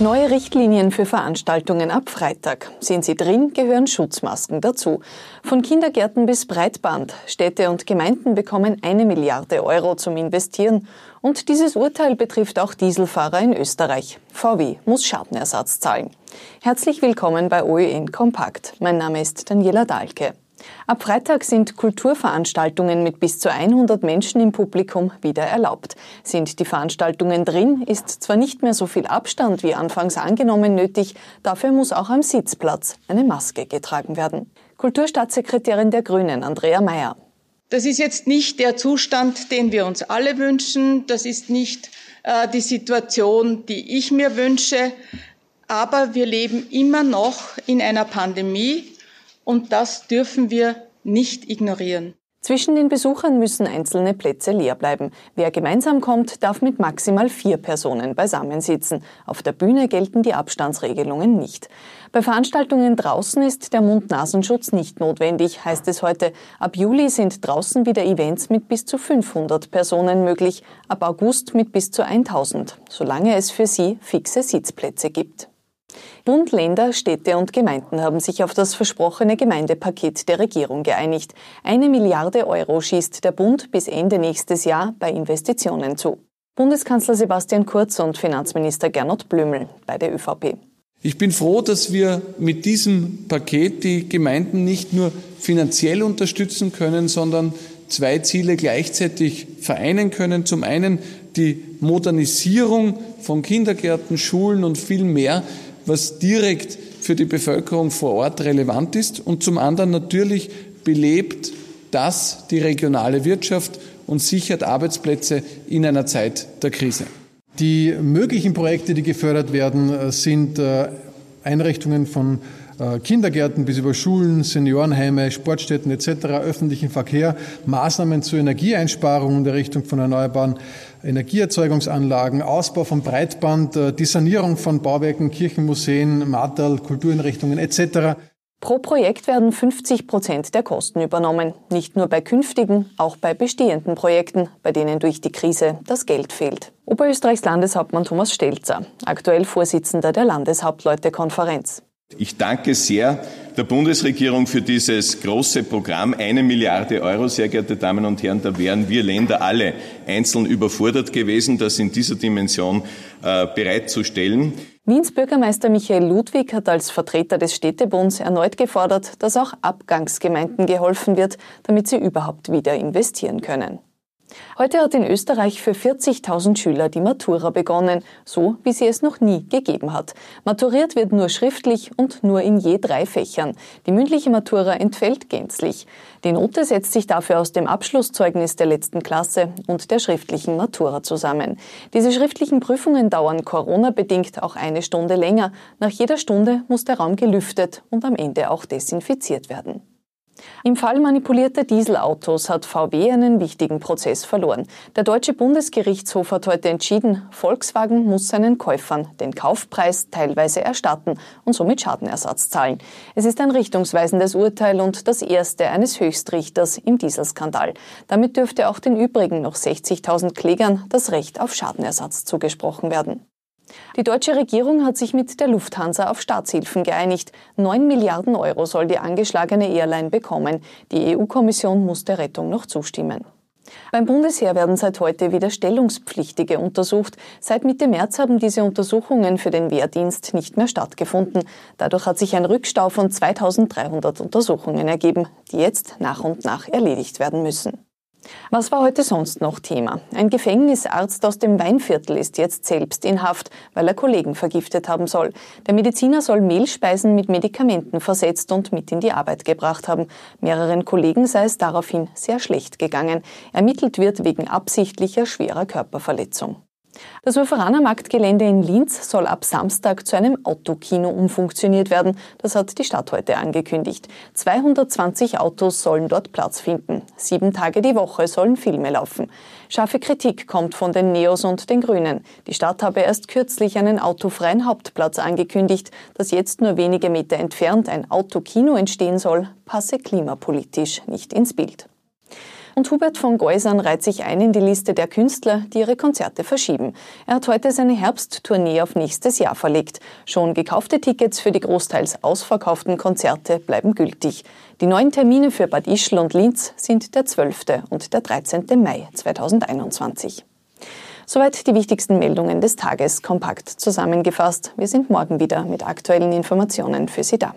Neue Richtlinien für Veranstaltungen ab Freitag. Sind sie drin, gehören Schutzmasken dazu. Von Kindergärten bis Breitband. Städte und Gemeinden bekommen eine Milliarde Euro zum Investieren. Und dieses Urteil betrifft auch Dieselfahrer in Österreich. VW muss Schadenersatz zahlen. Herzlich willkommen bei OEN Kompakt. Mein Name ist Daniela Dahlke. Ab Freitag sind Kulturveranstaltungen mit bis zu 100 Menschen im Publikum wieder erlaubt. Sind die Veranstaltungen drin, ist zwar nicht mehr so viel Abstand wie anfangs angenommen nötig, dafür muss auch am Sitzplatz eine Maske getragen werden. Kulturstaatssekretärin der Grünen, Andrea Mayer. Das ist jetzt nicht der Zustand, den wir uns alle wünschen. Das ist nicht äh, die Situation, die ich mir wünsche. Aber wir leben immer noch in einer Pandemie und das dürfen wir nicht ignorieren. Zwischen den Besuchern müssen einzelne Plätze leer bleiben. Wer gemeinsam kommt, darf mit maximal vier Personen beisammen sitzen. Auf der Bühne gelten die Abstandsregelungen nicht. Bei Veranstaltungen draußen ist der Mund-Nasenschutz nicht notwendig, heißt es heute. Ab Juli sind draußen wieder Events mit bis zu 500 Personen möglich, ab August mit bis zu 1000, solange es für sie fixe Sitzplätze gibt. Bund, Länder, Städte und Gemeinden haben sich auf das versprochene Gemeindepaket der Regierung geeinigt. Eine Milliarde Euro schießt der Bund bis Ende nächstes Jahr bei Investitionen zu. Bundeskanzler Sebastian Kurz und Finanzminister Gernot Blümel bei der ÖVP. Ich bin froh, dass wir mit diesem Paket die Gemeinden nicht nur finanziell unterstützen können, sondern zwei Ziele gleichzeitig vereinen können. Zum einen die Modernisierung von Kindergärten, Schulen und viel mehr was direkt für die Bevölkerung vor Ort relevant ist und zum anderen natürlich belebt das die regionale Wirtschaft und sichert Arbeitsplätze in einer Zeit der Krise. Die möglichen Projekte, die gefördert werden, sind äh, Einrichtungen von äh, Kindergärten bis über Schulen, Seniorenheime, Sportstätten etc., öffentlichen Verkehr, Maßnahmen zur Energieeinsparung in der Richtung von erneuerbaren Energieerzeugungsanlagen, Ausbau von Breitband, äh, die Sanierung von Bauwerken, Kirchen, Museen, Martal, Kultureinrichtungen etc. Pro Projekt werden 50 Prozent der Kosten übernommen. Nicht nur bei künftigen, auch bei bestehenden Projekten, bei denen durch die Krise das Geld fehlt. Oberösterreichs Landeshauptmann Thomas Stelzer, aktuell Vorsitzender der Landeshauptleutekonferenz. Ich danke sehr der Bundesregierung für dieses große Programm. Eine Milliarde Euro, sehr geehrte Damen und Herren, da wären wir Länder alle einzeln überfordert gewesen, das in dieser Dimension äh, bereitzustellen. Wiens Bürgermeister Michael Ludwig hat als Vertreter des Städtebunds erneut gefordert, dass auch Abgangsgemeinden geholfen wird, damit sie überhaupt wieder investieren können. Heute hat in Österreich für 40.000 Schüler die Matura begonnen, so wie sie es noch nie gegeben hat. Maturiert wird nur schriftlich und nur in je drei Fächern. Die mündliche Matura entfällt gänzlich. Die Note setzt sich dafür aus dem Abschlusszeugnis der letzten Klasse und der schriftlichen Matura zusammen. Diese schriftlichen Prüfungen dauern Corona-bedingt auch eine Stunde länger. Nach jeder Stunde muss der Raum gelüftet und am Ende auch desinfiziert werden. Im Fall manipulierter Dieselautos hat VW einen wichtigen Prozess verloren. Der Deutsche Bundesgerichtshof hat heute entschieden, Volkswagen muss seinen Käufern den Kaufpreis teilweise erstatten und somit Schadenersatz zahlen. Es ist ein richtungsweisendes Urteil und das erste eines Höchstrichters im Dieselskandal. Damit dürfte auch den übrigen noch 60.000 Klägern das Recht auf Schadenersatz zugesprochen werden. Die deutsche Regierung hat sich mit der Lufthansa auf Staatshilfen geeinigt. Neun Milliarden Euro soll die angeschlagene Airline bekommen. Die EU-Kommission muss der Rettung noch zustimmen. Beim Bundesheer werden seit heute wieder Stellungspflichtige untersucht. Seit Mitte März haben diese Untersuchungen für den Wehrdienst nicht mehr stattgefunden. Dadurch hat sich ein Rückstau von 2300 Untersuchungen ergeben, die jetzt nach und nach erledigt werden müssen. Was war heute sonst noch Thema? Ein Gefängnisarzt aus dem Weinviertel ist jetzt selbst in Haft, weil er Kollegen vergiftet haben soll. Der Mediziner soll Mehlspeisen mit Medikamenten versetzt und mit in die Arbeit gebracht haben. Mehreren Kollegen sei es daraufhin sehr schlecht gegangen. Ermittelt wird wegen absichtlicher schwerer Körperverletzung. Das Uferaner Marktgelände in Linz soll ab Samstag zu einem Autokino umfunktioniert werden. Das hat die Stadt heute angekündigt. 220 Autos sollen dort Platz finden. Sieben Tage die Woche sollen Filme laufen. Scharfe Kritik kommt von den Neos und den Grünen. Die Stadt habe erst kürzlich einen autofreien Hauptplatz angekündigt. Dass jetzt nur wenige Meter entfernt ein Autokino entstehen soll, passe klimapolitisch nicht ins Bild. Und Hubert von Geusern reiht sich ein in die Liste der Künstler, die ihre Konzerte verschieben. Er hat heute seine Herbsttournee auf nächstes Jahr verlegt. Schon gekaufte Tickets für die großteils ausverkauften Konzerte bleiben gültig. Die neuen Termine für Bad Ischl und Linz sind der 12. und der 13. Mai 2021. Soweit die wichtigsten Meldungen des Tages kompakt zusammengefasst. Wir sind morgen wieder mit aktuellen Informationen für Sie da.